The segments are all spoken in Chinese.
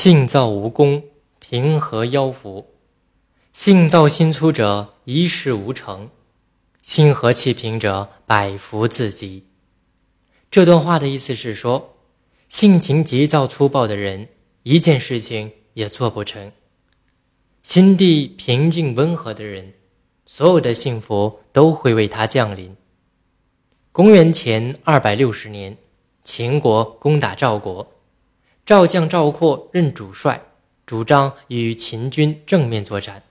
性躁无功，平和夭服；性躁心粗者，一事无成；心和气平者，百福自集。这段话的意思是说，性情急躁粗暴的人，一件事情也做不成；心地平静温和的人，所有的幸福都会为他降临。公元前二百六十年，秦国攻打赵国。赵将赵括任主帅，主张与秦军正面作战。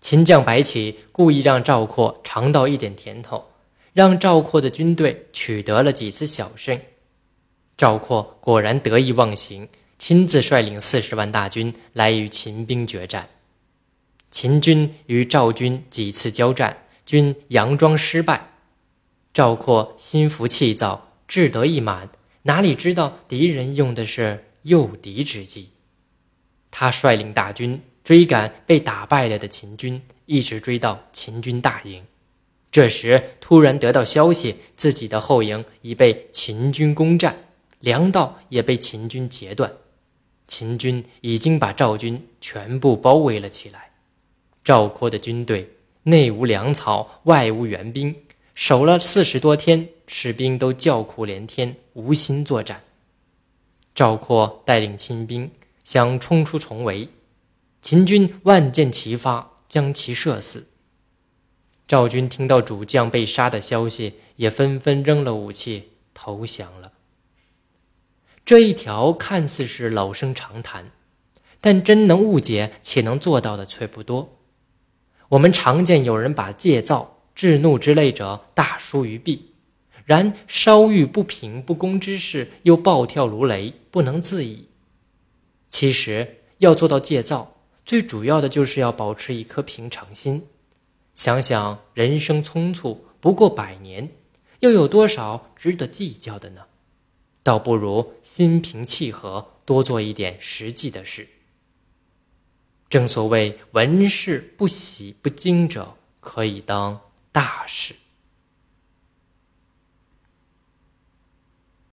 秦将白起故意让赵括尝到一点甜头，让赵括的军队取得了几次小胜。赵括果然得意忘形，亲自率领四十万大军来与秦兵决战。秦军与赵军几次交战，均佯装失败。赵括心浮气躁，志得意满，哪里知道敌人用的是？诱敌之计，他率领大军追赶被打败了的秦军，一直追到秦军大营。这时突然得到消息，自己的后营已被秦军攻占，粮道也被秦军截断，秦军已经把赵军全部包围了起来。赵括的军队内无粮草，外无援兵，守了四十多天，士兵都叫苦连天，无心作战。赵括带领亲兵想冲出重围，秦军万箭齐发，将其射死。赵军听到主将被杀的消息，也纷纷扔了武器投降了。这一条看似是老生常谈，但真能误解且能做到的却不多。我们常见有人把戒躁、制怒之类者大书于弊。然稍遇不平不公之事，又暴跳如雷，不能自已。其实要做到戒躁，最主要的就是要保持一颗平常心。想想人生匆促，不过百年，又有多少值得计较的呢？倒不如心平气和，多做一点实际的事。正所谓，闻事不喜不惊者，可以当大事。